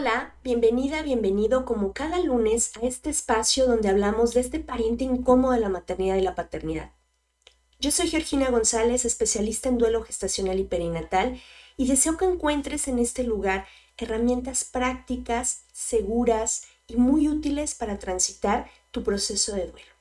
Hola, bienvenida, bienvenido como cada lunes a este espacio donde hablamos de este pariente incómodo de la maternidad y la paternidad. Yo soy Georgina González, especialista en duelo gestacional y perinatal, y deseo que encuentres en este lugar herramientas prácticas, seguras y muy útiles para transitar tu proceso de duelo.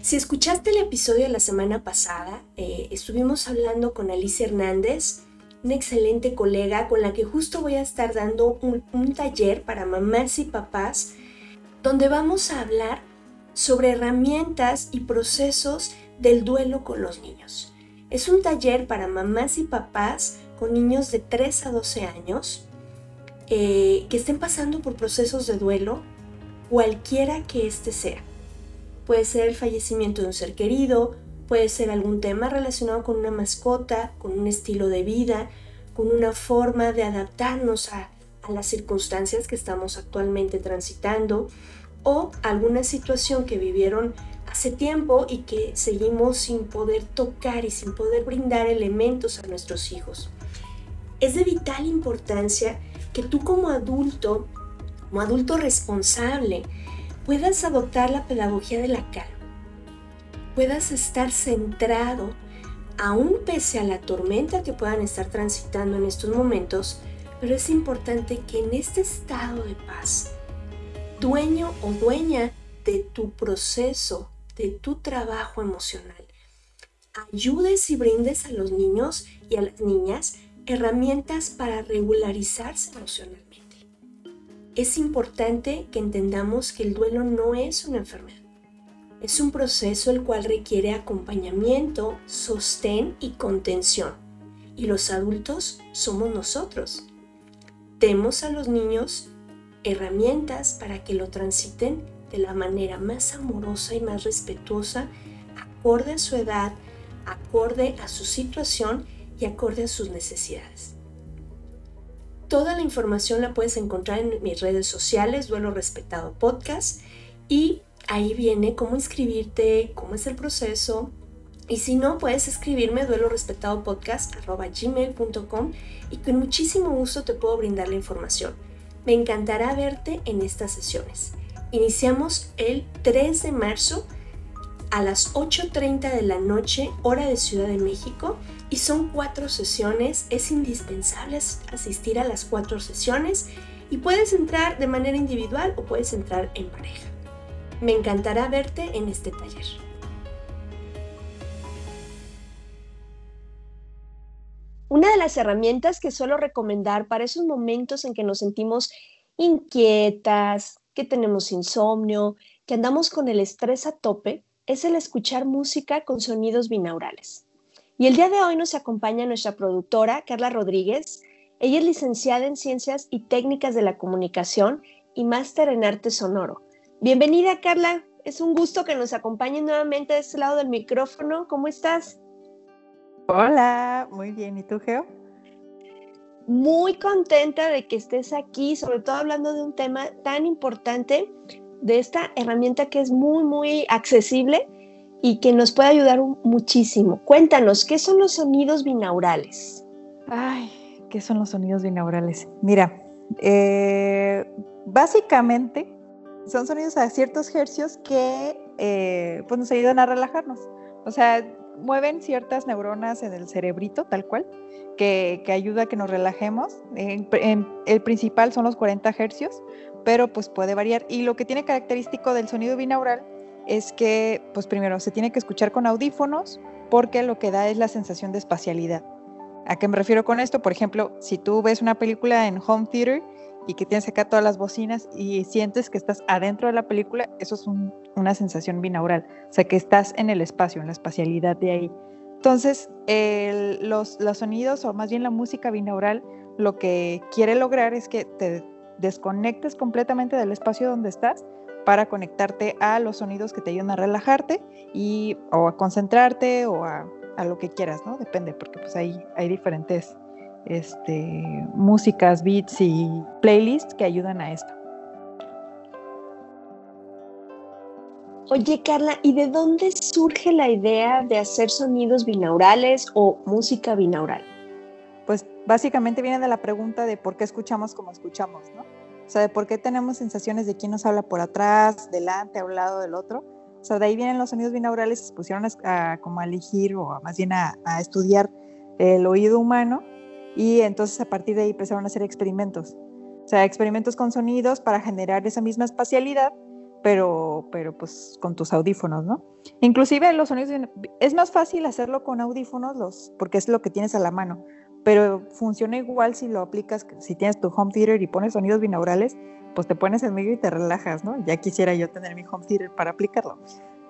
Si escuchaste el episodio de la semana pasada, eh, estuvimos hablando con Alicia Hernández, una excelente colega con la que justo voy a estar dando un, taller para mamás y papás, donde vamos a hablar sobre herramientas y procesos del duelo con los niños. Es un taller para mamás y papás con niños de 3 a 12 años eh, que estén pasando por procesos de duelo, cualquiera que éste sea. Puede ser el fallecimiento de un ser querido, puede ser algún tema relacionado con una mascota, con un estilo de vida, con una forma de adaptarnos a, las circunstancias que estamos actualmente transitando o alguna situación que vivieron hace tiempo y que seguimos sin poder tocar y sin poder brindar elementos a nuestros hijos. Es de vital importancia que tú como adulto, como adulto responsable, puedas adoptar la pedagogía de la calma, puedas estar centrado, aún pese a la tormenta que puedan estar transitando en estos momentos, pero es importante que en este estado de paz, dueño o dueña de tu proceso, de tu trabajo emocional, ayudes y brindes a los niños y a las niñas herramientas para regularizarse emocionalmente. Es importante que entendamos que el duelo no es una enfermedad. Es un proceso el cual requiere acompañamiento, sostén y contención. Y los adultos somos nosotros. Demos a los niños herramientas para que lo transiten de la manera más amorosa y más respetuosa, acorde a su edad, acorde a su situación y acorde a sus necesidades. Toda la información la puedes encontrar en mis redes sociales, Duelo Respetado Podcast, y ahí viene cómo inscribirte, cómo es el proceso. Y si no, puedes escribirme duelo respetado y con muchísimo gusto te puedo brindar la información. Me encantará verte en estas sesiones. Iniciamos el 3 de marzo a las 8.30 de la noche, hora de Ciudad de México, y son cuatro sesiones. Es indispensable asistir a las cuatro sesiones y puedes entrar de manera individual o puedes entrar en pareja. Me encantará verte en este taller. Una de las herramientas que suelo recomendar para esos momentos en que nos sentimos inquietas, que tenemos insomnio, que andamos con el estrés a tope, es el escuchar música con sonidos binaurales. Y el día de hoy nos acompaña nuestra productora, Carla Rodríguez. Ella es licenciada en Ciencias y Técnicas de la Comunicación y máster en Arte Sonoro. Bienvenida, Carla. Es un gusto que nos acompañe nuevamente de este lado del micrófono. ¿Cómo estás? Hola, muy bien. ¿Y tú, Geo? Muy contenta de que estés aquí, sobre todo hablando de un tema tan importante, de esta herramienta que es muy, muy accesible y que nos puede ayudar muchísimo. Cuéntanos, ¿qué son los sonidos binaurales? Ay, ¿qué son los sonidos binaurales? Mira, eh, básicamente son sonidos a ciertos hercios que eh, pues nos ayudan a relajarnos. O sea, mueven ciertas neuronas en el cerebrito, tal cual, que, ayuda a que nos relajemos. el principal son los 40 hercios, pero pues puede variar. Y lo que tiene característico del sonido binaural es que, pues primero, se tiene que escuchar con audífonos porque lo que da es la sensación de espacialidad. ¿A qué me refiero con esto? Por ejemplo, si tú ves una película en home theater y que tienes acá todas las bocinas y sientes que estás adentro de la película, eso es una sensación binaural, o sea que estás en el espacio, en la espacialidad de ahí. Entonces, los, sonidos, o más bien la música binaural, lo que quiere lograr es que te desconectes completamente del espacio donde estás para conectarte a los sonidos que te ayudan a relajarte y o a concentrarte o a, a lo que quieras, ¿no? Depende, porque pues ahí hay diferentes este, músicas, beats y playlists que ayudan a esto. Oye, Carla, ¿y de dónde surge la idea de hacer sonidos binaurales o música binaural? Pues básicamente viene de la pregunta de por qué escuchamos como escuchamos, ¿no? O sea, de por qué tenemos sensaciones de quién nos habla por atrás, delante, a un lado del otro. O sea, de ahí vienen los sonidos binaurales, se pusieron a, como a elegir o más bien a, a estudiar el oído humano y entonces a partir de ahí empezaron a hacer experimentos. O sea, experimentos con sonidos para generar esa misma espacialidad, pero, pero pues con tus audífonos, ¿no? Inclusive los sonidos, es más fácil hacerlo con audífonos los, porque es lo que tienes a la mano, pero funciona igual si lo aplicas, si tienes tu home theater y pones sonidos binaurales, pues te pones en medio y te relajas, ¿no? Ya quisiera yo tener mi home theater para aplicarlo.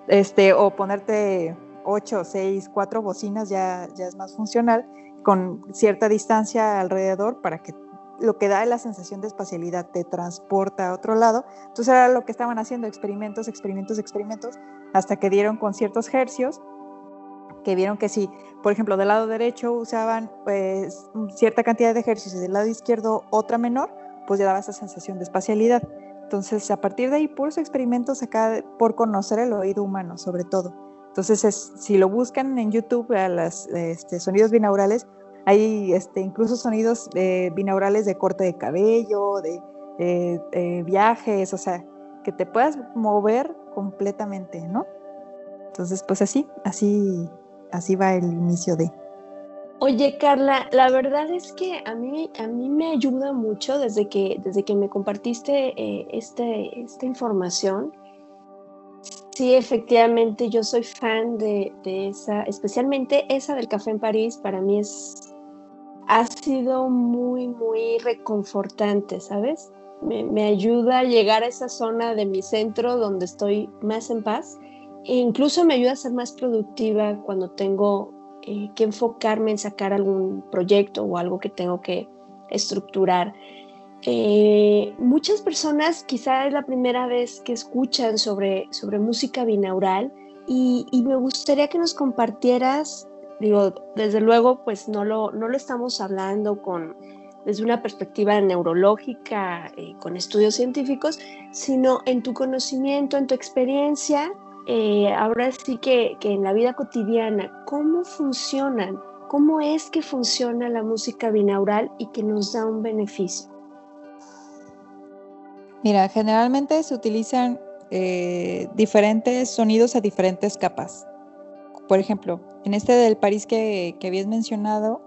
Este, o ponerte 8, 6, 4 bocinas ya, ya es más funcional con cierta distancia alrededor para que lo que da la sensación de espacialidad te transporta a otro lado. Entonces era lo que estaban haciendo, experimentos, experimentos, experimentos, hasta que dieron con ciertos hercios, que vieron que si, por ejemplo, del lado derecho usaban pues cierta cantidad de hercios y del lado izquierdo otra menor, pues ya daba esa sensación de espacialidad. Entonces, a partir de ahí, puros experimentos acá por conocer el oído humano, sobre todo. Entonces, si lo buscan en YouTube, a los este, sonidos binaurales, hay este, incluso sonidos eh, binaurales de corte de cabello, de eh, viajes, o sea, que te puedas mover completamente, ¿no? Entonces, pues así, así, así va el inicio de. Oye, Carla, la verdad es que a mí, a mí me ayuda mucho desde que, desde que me compartiste eh, este, esta información Sí, efectivamente, yo soy fan de, esa, especialmente esa del café en París, para mí es, ha sido muy, muy reconfortante, ¿sabes? Me, ayuda a llegar a esa zona de mi centro donde estoy más en paz e incluso me ayuda a ser más productiva cuando tengo eh, que enfocarme en sacar algún proyecto o algo que tengo que estructurar. Eh, muchas personas quizá es la primera vez que escuchan sobre, sobre música binaural y, me gustaría que nos compartieras, digo, desde luego pues no lo, no lo estamos hablando con, desde una perspectiva neurológica, eh, con estudios científicos, sino en tu conocimiento, en tu experiencia, eh, ahora sí que, que en la vida cotidiana, ¿cómo funcionan? ¿Cómo es que funciona la música binaural y que nos da un beneficio? Mira, generalmente se utilizan eh, diferentes sonidos a diferentes capas. Por ejemplo, en este del París que, habías mencionado,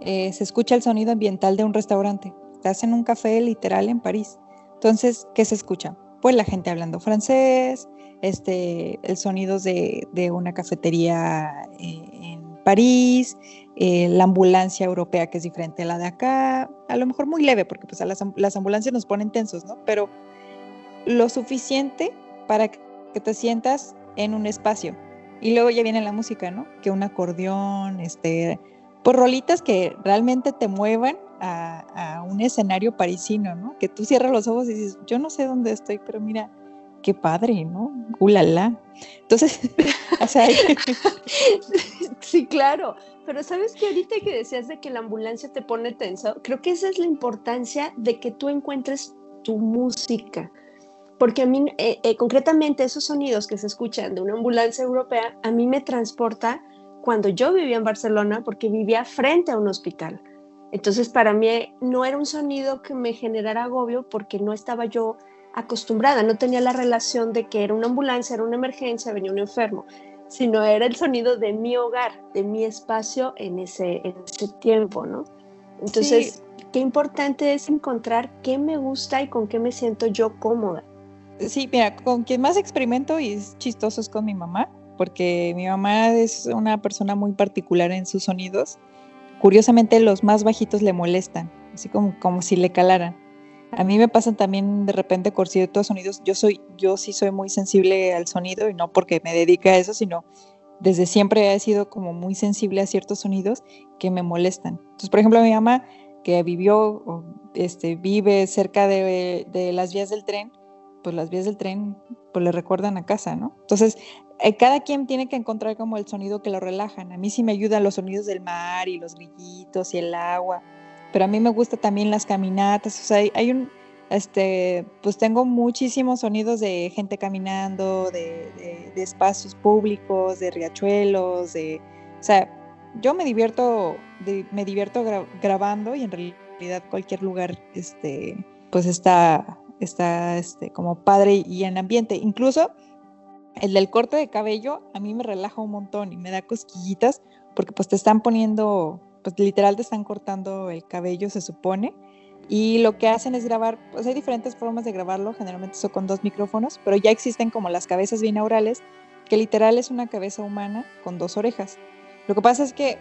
eh, se escucha el sonido ambiental de un restaurante. Estás en un café literal en París. Entonces, ¿qué se escucha? Pues la gente hablando francés, este, el sonido de, de una cafetería eh, en París, eh, la ambulancia europea que es diferente a la de acá, a lo mejor muy leve, porque pues a las, ambulancias nos ponen tensos, ¿no? Pero lo suficiente para que te sientas en un espacio. Y luego ya viene la música, ¿no? Que un acordeón, este, pues rolitas que realmente te muevan a, a, un escenario parisino, ¿no? Que tú cierras los ojos y dices, yo no sé dónde estoy, pero mira, qué padre, ¿no? Ulala. Entonces, sea, Sí, claro, pero sabes que ahorita que decías de que la ambulancia te pone tenso, creo que esa es la importancia de que tú encuentres tu música, porque a mí, eh, eh, concretamente, esos sonidos que se escuchan de una ambulancia europea, a mí me transporta cuando yo vivía en Barcelona, porque vivía frente a un hospital. Entonces, para mí no era un sonido que me generara agobio porque no estaba yo acostumbrada, no tenía la relación de que era una ambulancia, era una emergencia, venía un enfermo, sino era el sonido de mi hogar, de mi espacio en ese, en ese tiempo, ¿no? Entonces, qué importante es encontrar qué me gusta y con qué me siento yo cómoda. Sí, mira, con quien más experimento y es chistoso es con mi mamá, porque mi mamá es una persona muy particular en sus sonidos. Curiosamente, los más bajitos le molestan, así como, como si le calaran. A mí me pasan también de repente con ciertos sonidos. Yo soy, yo sí soy muy sensible al sonido y no porque me dedique a eso, sino desde siempre he sido como muy sensible a ciertos sonidos que me molestan. Entonces, por ejemplo, mi mamá que vivió, este, vive cerca de, de las vías del tren, pues las vías del tren pues le recuerdan a casa, ¿no? Entonces, eh, cada quien tiene que encontrar como el sonido que lo relajan. A mí sí me ayudan los sonidos del mar y los grillitos y el agua, pero a mí me gusta también las caminatas, o sea, hay, un, este, pues tengo muchísimos sonidos de gente caminando, de, espacios públicos, de riachuelos, de, o sea, yo me divierto, me divierto grabando y en realidad cualquier lugar, este, pues está está este, como padre y en ambiente. Incluso el del corte de cabello a mí me relaja un montón y me da cosquillitas porque pues te están poniendo, pues literal te están cortando el cabello, se supone. Y lo que hacen es grabar, pues hay diferentes formas de grabarlo, generalmente son con dos micrófonos, pero ya existen como las cabezas binaurales, que literal es una cabeza humana con dos orejas. Lo que pasa es que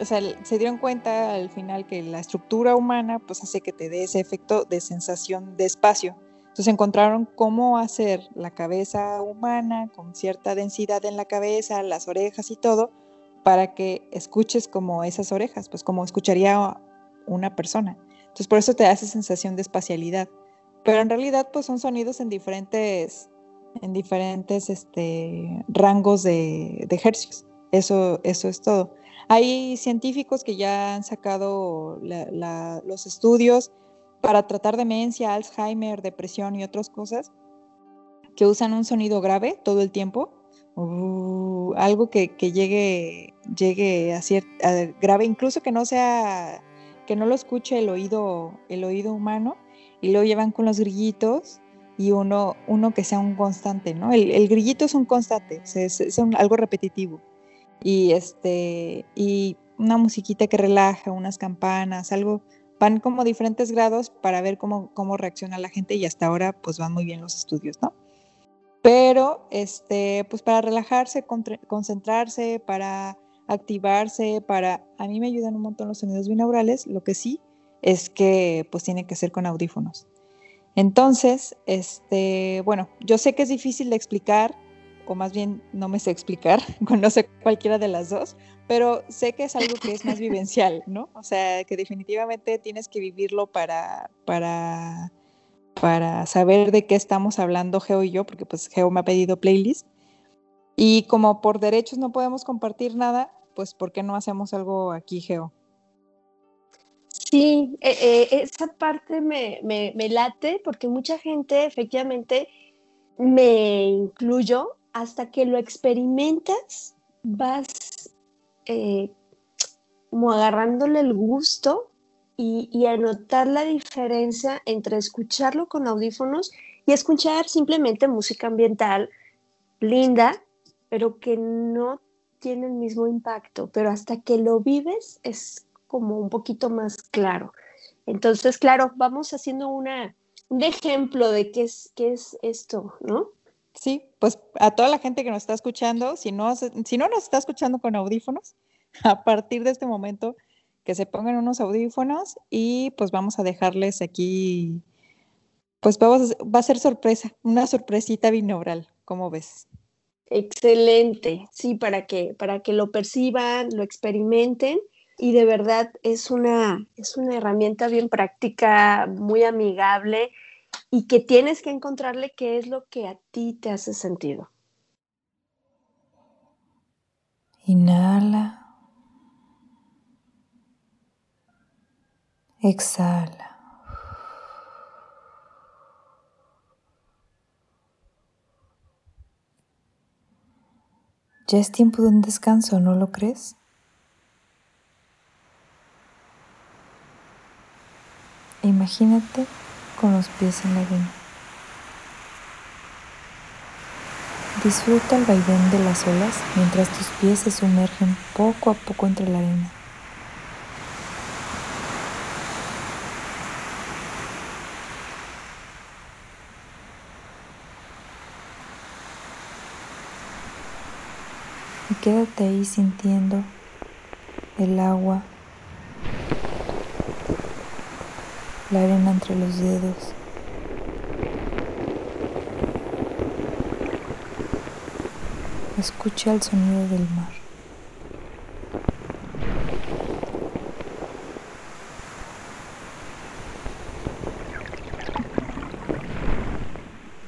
o sea, se dieron cuenta al final que la estructura humana pues hace que te dé ese efecto de sensación de espacio. Entonces encontraron cómo hacer la cabeza humana con cierta densidad en la cabeza, las orejas y todo, para que escuches como esas orejas, pues como escucharía una persona. Entonces por eso te da esa sensación de espacialidad. Pero en realidad pues son sonidos en diferentes, en diferentes este, rangos de, de hercios. Eso, eso es todo. Hay científicos que ya han sacado los estudios para tratar demencia, Alzheimer, depresión y otras cosas, que usan un sonido grave todo el tiempo, uh, algo que, llegue, llegue a, ser grave, incluso que no sea, que no lo escuche el oído, el oído humano, y lo llevan con los grillitos y uno, uno que sea un constante, ¿no? El, grillito es un constante, es, algo repetitivo y este y una musiquita que relaja, unas campanas, algo van como diferentes grados para ver cómo, cómo reacciona la gente y hasta ahora pues van muy bien los estudios, ¿no? Pero este pues para relajarse, concentrarse, para activarse, para a mí me ayudan un montón los sonidos binaurales, lo que sí es que pues tiene que ser con audífonos. Entonces, este, bueno, yo sé que es difícil de explicar, o más bien no me sé explicar, no sé cualquiera de las dos, pero sé que es algo que es más vivencial, ¿no? O sea, que definitivamente tienes que vivirlo para, para, para saber de qué estamos hablando Geo y yo, porque pues Geo me ha pedido playlist. Y como por derechos no podemos compartir nada, pues ¿por qué no hacemos algo aquí, Geo? Sí, eh, eh, esa parte me, me, late porque mucha gente efectivamente me incluyo hasta que lo experimentas, vas eh, como agarrándole el gusto y, y a notar la diferencia entre escucharlo con audífonos y escuchar simplemente música ambiental linda, pero que no tiene el mismo impacto, pero hasta que lo vives es como un poquito más claro. Entonces, claro, vamos haciendo una, un ejemplo de qué es, qué es esto, ¿no? Sí, pues a toda la gente que nos está escuchando, si no, si no nos está escuchando con audífonos, a partir de este momento que se pongan unos audífonos y pues vamos a dejarles aquí, pues vamos, va a ser sorpresa, una sorpresita binaural, ¿cómo ves? Excelente, sí, para que, para que lo perciban, lo experimenten y de verdad es una, es una herramienta bien práctica, muy amigable y que tienes que encontrarle qué es lo que a ti te hace sentido. Inhala. Exhala. Ya es tiempo de un descanso, ¿no lo crees? Imagínate con los pies en la arena. Disfruta el vaivén de las olas mientras tus pies se sumergen poco a poco entre la arena. Quédate ahí sintiendo el agua, la arena entre los dedos. Escucha el sonido del mar.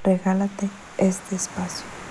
Regálate este espacio.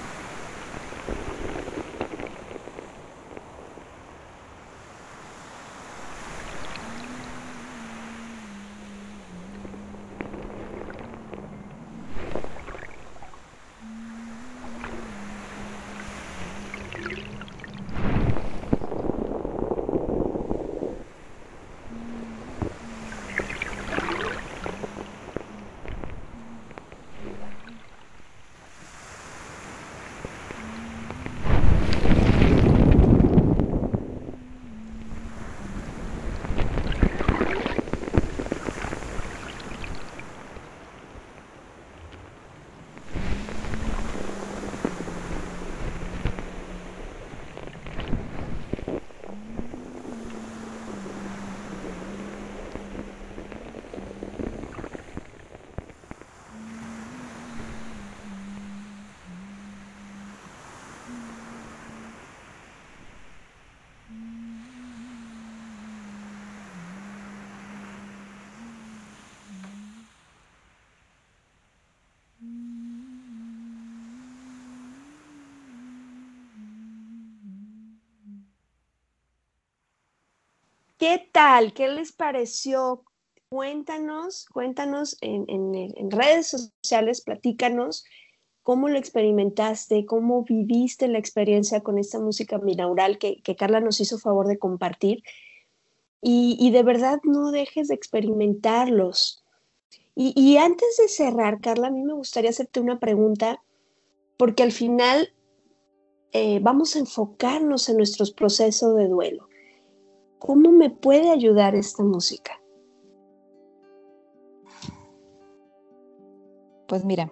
¿Qué tal? ¿Qué les pareció? Cuéntanos, cuéntanos en, redes sociales, platícanos cómo lo experimentaste, cómo viviste la experiencia con esta música binaural que, Carla nos hizo favor de compartir. Y, de verdad no dejes de experimentarlos. Y, y antes de cerrar, Carla, a mí me gustaría hacerte una pregunta, porque al final eh, vamos a enfocarnos en nuestros procesos de duelo. ¿Cómo me puede ayudar esta música? Pues mira,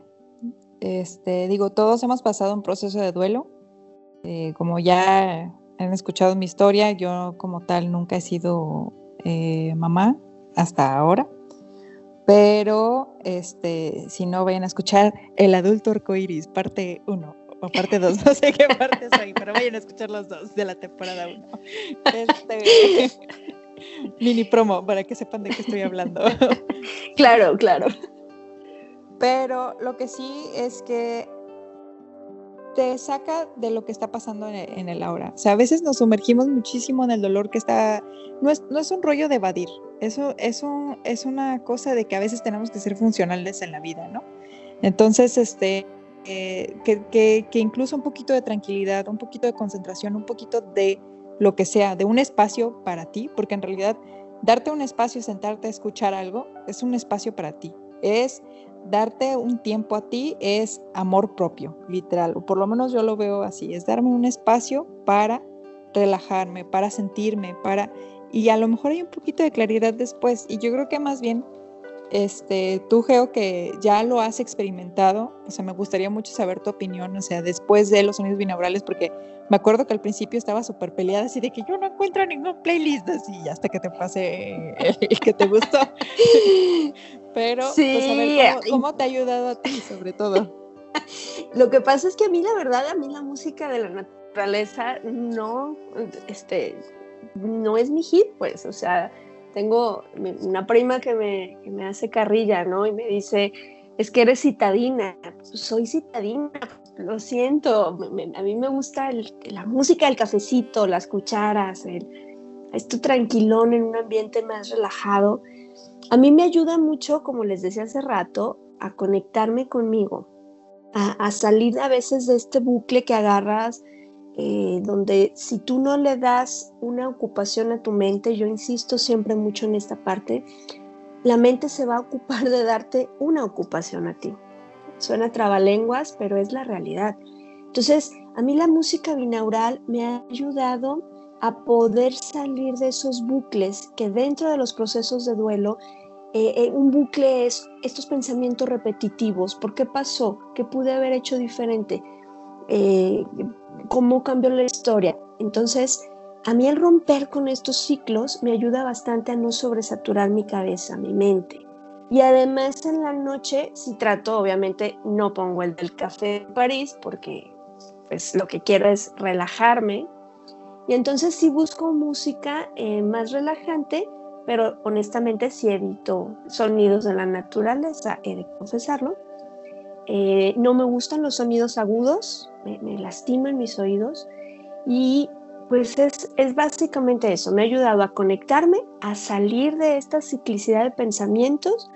este, digo, todos hemos pasado un proceso de duelo. Eh, como ya han escuchado mi historia, yo como tal nunca he sido eh, mamá hasta ahora. Pero este, si no vayan a escuchar El adulto arcoiris, parte 1 o parte 2, no sé qué parte soy, pero vayan a escuchar los dos de la temporada 1. Este, mini promo para que sepan de qué estoy hablando. Claro, claro. Pero lo que sí es que te saca de lo que está pasando en el, ahora. O sea, a veces nos sumergimos muchísimo en el dolor que está... No es, no es un rollo de evadir, eso es, un, es una cosa de que a veces tenemos que ser funcionales en la vida, ¿no? Entonces, este, eh, que, incluso un poquito de tranquilidad, un poquito de concentración, un poquito de lo que sea, de un espacio para ti, porque en realidad darte un espacio, sentarte a escuchar algo, es un espacio para ti. Es darte un tiempo a ti, es amor propio, literal, o por lo menos yo lo veo así, es darme un espacio para relajarme, para sentirme, para... Y a lo mejor hay un poquito de claridad después. Y yo creo que más bien este, tú, Geo, que ya lo has experimentado, o sea, me gustaría mucho saber tu opinión, o sea, después de los sonidos binaurales, porque me acuerdo que al principio estaba súper peleada, así de que yo no encuentro ningún playlist así, hasta que te pase el, que te gustó. Pero, pues a ver, ¿cómo, te ha ayudado a ti, sobre todo? Lo que pasa es que a mí, la verdad, a mí la música de la naturaleza no, este, no es mi hit, pues, o sea, tengo una prima que me, que me hace carrilla, ¿no? Y me dice, es que eres citadina. soy citadina, lo siento. a mí me gusta la música del cafecito, las cucharas, el, esto tranquilón en un ambiente más relajado. a mí me ayuda mucho, como les decía hace rato, a conectarme conmigo, a, salir a veces de este bucle que agarras, eh, donde si tú no le das una ocupación a tu mente, yo insisto siempre mucho en esta parte, la mente se va a ocupar de darte una ocupación a ti. Suena trabalenguas, pero es la realidad. Entonces, a mí la música binaural me ha ayudado a poder salir de esos bucles que dentro de los procesos de duelo, eh, eh, un bucle es estos pensamientos repetitivos. ¿Por qué pasó? ¿Qué pude haber hecho diferente? Eh, ¿Cómo cambió la historia? Entonces, a mí el romper con estos ciclos me ayuda bastante a no sobresaturar mi cabeza, mi mente. Y además en la noche, si trato, obviamente no pongo el del café de París porque pues lo que quiero es relajarme. Y entonces sí busco música eh, más relajante, pero honestamente sí evito sonidos de la naturaleza, he de confesarlo. Eh, no me gustan los sonidos agudos, me, me lastiman mis oídos y pues es, es, básicamente eso, me ha ayudado a conectarme, a salir de esta ciclicidad de pensamientos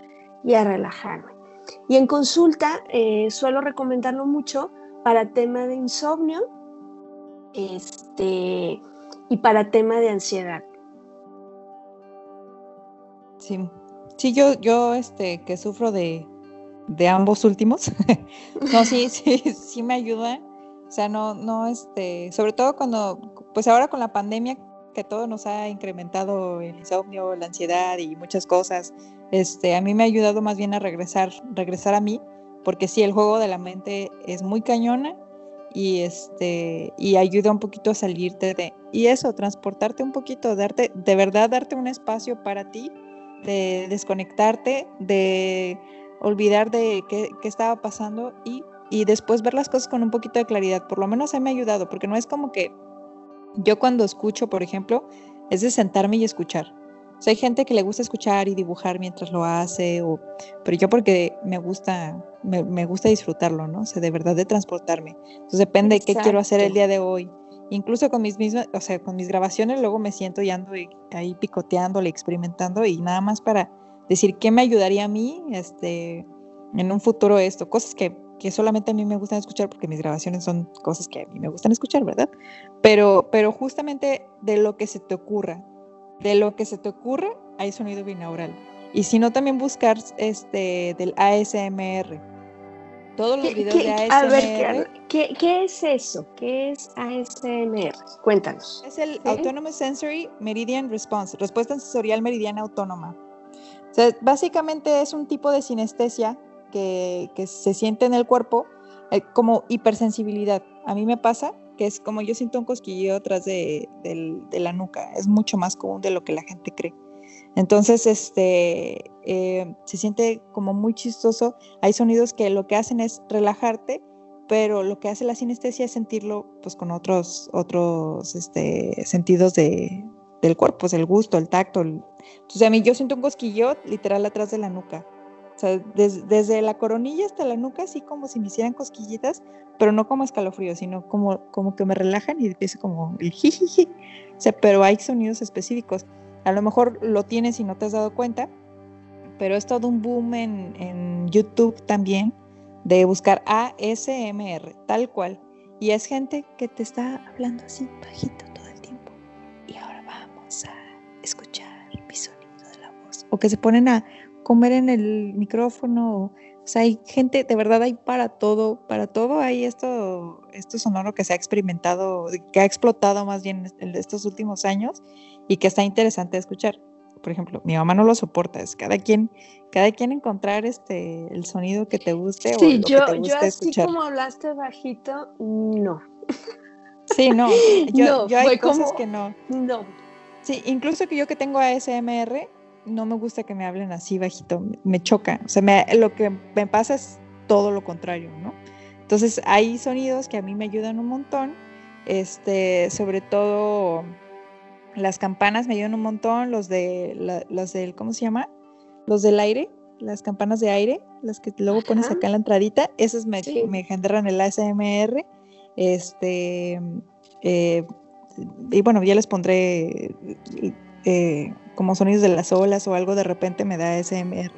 y a relajarme. Y en consulta eh, suelo recomendarlo mucho para tema de insomnio este, y para tema de ansiedad. Sí, sí yo, yo este, que sufro de, de ambos últimos, no, sí, sí, sí me ayuda. O sea, no, no, este, sobre todo cuando, pues ahora con la pandemia que todo nos ha incrementado el insomnio, la ansiedad y muchas cosas, este, a mí me ha ayudado más bien a regresar, regresar a mí, porque sí, el juego de la mente es muy cañona y este y ayuda un poquito a salirte de y eso, transportarte un poquito, darte de verdad darte un espacio para ti, de desconectarte, de olvidar de qué, qué estaba pasando y, y después ver las cosas con un poquito de claridad. Por lo menos a mí me ha ayudado, porque no es como que yo cuando escucho, por ejemplo, es de sentarme y escuchar hay gente que le gusta escuchar y dibujar mientras lo hace, o, pero yo porque me gusta, me, gusta disfrutarlo, ¿no? O sea, de verdad de transportarme. Entonces depende de qué quiero hacer el día de hoy. Incluso con mis mismas, o sea, con mis grabaciones luego me siento y ando ahí picoteándole, experimentando y nada más para decir qué me ayudaría a mí, este, en un futuro esto, cosas que, que solamente a mí me gustan escuchar porque mis grabaciones son cosas que a mí me gustan escuchar, ¿verdad? Pero, pero justamente de lo que se te ocurra, de lo que se te ocurra, hay sonido binaural. Y si no, también buscar este del ASMR. Todos los videos de ASMR. A ver, ¿qué, es eso? ¿Qué es ASMR? Cuéntanos. Es el Autonomous Sensory Meridian Response, respuesta sensorial meridiana autónoma. O sea, básicamente es un tipo de sinestesia que, se siente en el cuerpo eh, como hipersensibilidad. A mí me pasa que es como yo siento un cosquilleo atrás de, la nuca, es mucho más común de lo que la gente cree. Entonces, este, eh, se siente como muy chistoso. Hay sonidos que lo que hacen es relajarte, pero lo que hace la sinestesia es sentirlo pues con otros, otros este, sentidos de, del cuerpo, pues, el gusto, el tacto. Entonces, a mí yo siento un cosquilleo literal atrás de la nuca. Sea, desde la coronilla hasta la nuca, así como si me hicieran cosquillitas, pero no como escalofrío, sino como, como que me relajan y empiezo como el jijiji. O sea, pero hay sonidos específicos. A lo mejor lo tienes y no te has dado cuenta, pero es todo un boom en, en YouTube también de buscar ASMR, tal cual. Y es gente que te está hablando así bajito todo el tiempo. Y ahora vamos a escuchar mi sonido de la voz. O que se ponen a comer en el micrófono. O sea, hay gente, de verdad hay para todo, para todo hay esto, esto sonoro que se ha experimentado, que ha explotado más bien en estos últimos años y que está interesante de escuchar. Por ejemplo, mi mamá no lo soporta, es cada quien, cada quien encontrar este el sonido que te guste o lo yo, que te guste yo así escuchar. como hablaste bajito, no. Sí, no, yo, yo hay cosas como- que no. No. Sí, incluso que yo que tengo ASMR, no me gusta que me hablen así bajito, me- choca. O sea, me- lo que me pasa es todo lo contrario, ¿no? Entonces hay sonidos que a mí me ayudan un montón, este, sobre todo las campanas me ayudan un montón, los de, la- los del, ¿cómo se llama? Los del aire, las campanas de aire, las que luego pones acá en la entradita, esas me, Sí. me generan el ASMR, este, eh, y bueno, ya les pondré eh, como sonidos de las olas o algo de repente me da ASMR.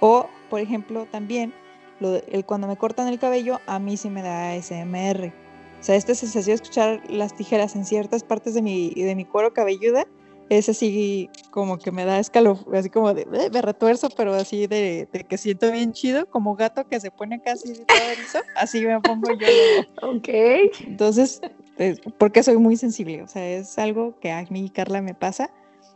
O, por ejemplo, también lo el, cuando me cortan el cabello, a mí sí me da ASMR. O sea, esta sensación de escuchar las tijeras en ciertas partes de mi, de mi cuero cabelluda es así como que me da escalofrío, así como de, me retuerzo, pero así de, que siento bien chido, como gato que se pone casi todo erizo, así me pongo yo. Ok. Entonces, porque soy muy sensible, o sea, es algo que a mí y Carla me pasa,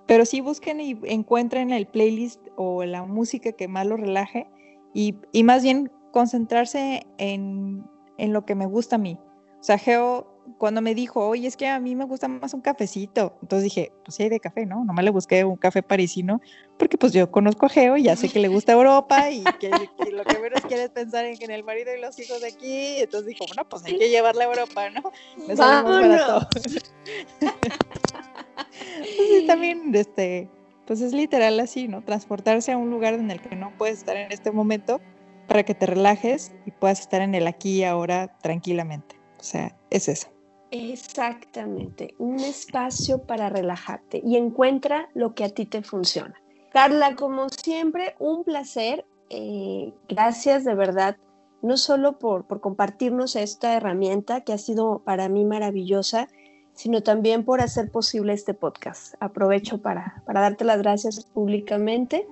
pero sí busquen y encuentren el playlist o la música que más lo relaje y, y más bien concentrarse en, en lo que me gusta a mí. O sea, Geo cuando me dijo, oye, es que a mí me gusta más un cafecito, entonces dije, pues sí hay de café, ¿no? Nomás le busqué un café parisino, porque pues yo conozco a Geo y ya sé que le gusta Europa y que, lo que menos quiere es pensar en, el marido y los hijos de aquí, entonces dijo, bueno, pues hay que llevarla a Europa, ¿no? Me sale muy barato. sí, también, este, pues es literal así, ¿no? Transportarse a un lugar en el que no puedes estar en este momento para que te relajes y puedas estar en el aquí y ahora tranquilamente. O sea, es eso. Exactamente, un espacio para relajarte y encuentra lo que a ti te funciona. Carla, como siempre, un placer. Eh, gracias de verdad, no solo por, por compartirnos esta herramienta que ha sido para mí maravillosa, sino también por hacer posible este podcast. Aprovecho para, para darte las gracias públicamente.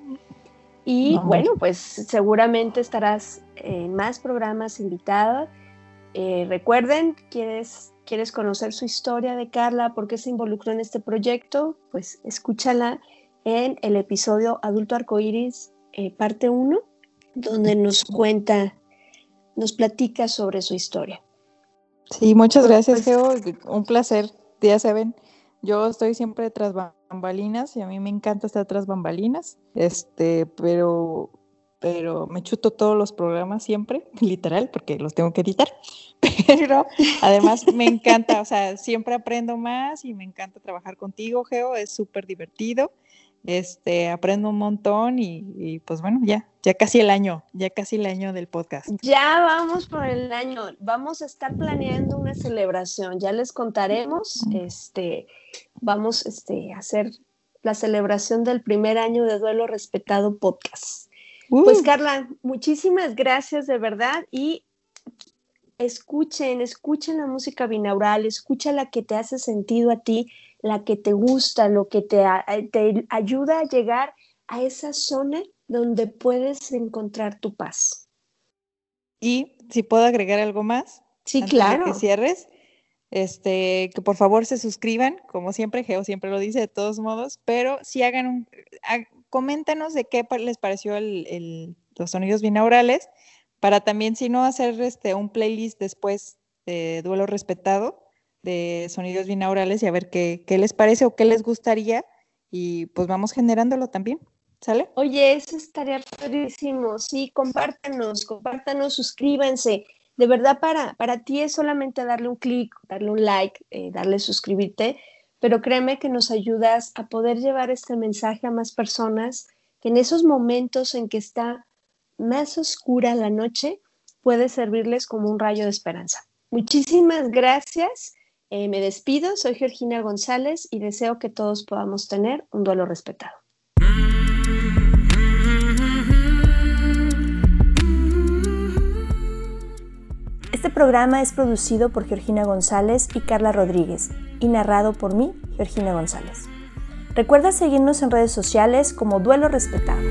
Y bueno, pues seguramente estarás en más programas invitada. Eh, recuerden, ¿quieres ¿Quieres conocer su historia de Carla? ¿Por qué se involucró en este proyecto? Pues escúchala en el episodio Adulto Arcoiris, eh, parte 1, donde nos cuenta, nos platica sobre su historia. Sí, muchas gracias, pues Geo. Un placer. Ya saben, yo estoy siempre tras bambalinas y a mí me encanta estar tras bambalinas, este, pero pero me chuto todos los programas siempre, literal, porque los tengo que editar. Pero además me encanta, o sea, siempre aprendo más y me encanta trabajar contigo, Geo, es súper divertido. Este, aprendo un montón y, pues bueno, ya, ya casi el año, ya casi el año del podcast. Ya vamos por el año, vamos a estar planeando una celebración, ya les contaremos, este, vamos este, a hacer la celebración del primer año de Duelo Respetado Podcast. Pues uh. Carla, muchísimas gracias de verdad y escuchen, escuchen la música binaural, escucha la que te hace sentido a ti, la que te gusta, lo que te, te ayuda a llegar a esa zona donde puedes encontrar tu paz. Y si puedo agregar algo más. Sí, claro. que cierres. Este, que por favor se suscriban, como siempre, Geo siempre lo dice de todos modos, pero si hagan un, coméntanos de qué les pareció los sonidos binaurales, para también, si no, hacer este, un playlist después de Duelo Respetado de sonidos binaurales y a ver qué, les parece o qué les gustaría y pues vamos generándolo también. ¿Sale? Oye, eso estaría padrísimo. Sí, compártanos, compártanos, suscríbanse. De verdad, para, para ti es solamente darle un clic, darle un like, eh, darle suscribirte, pero créeme que nos ayudas a poder llevar este mensaje a más personas que en esos momentos en que está más oscura la noche puede servirles como un rayo de esperanza. Muchísimas gracias. Eh, me despido, soy Georgina González y deseo que todos podamos tener un duelo respetado. Este programa es producido por Georgina González y Carla Rodríguez y narrado por mí, Georgina González. Recuerda seguirnos en redes sociales como Duelo Respetado.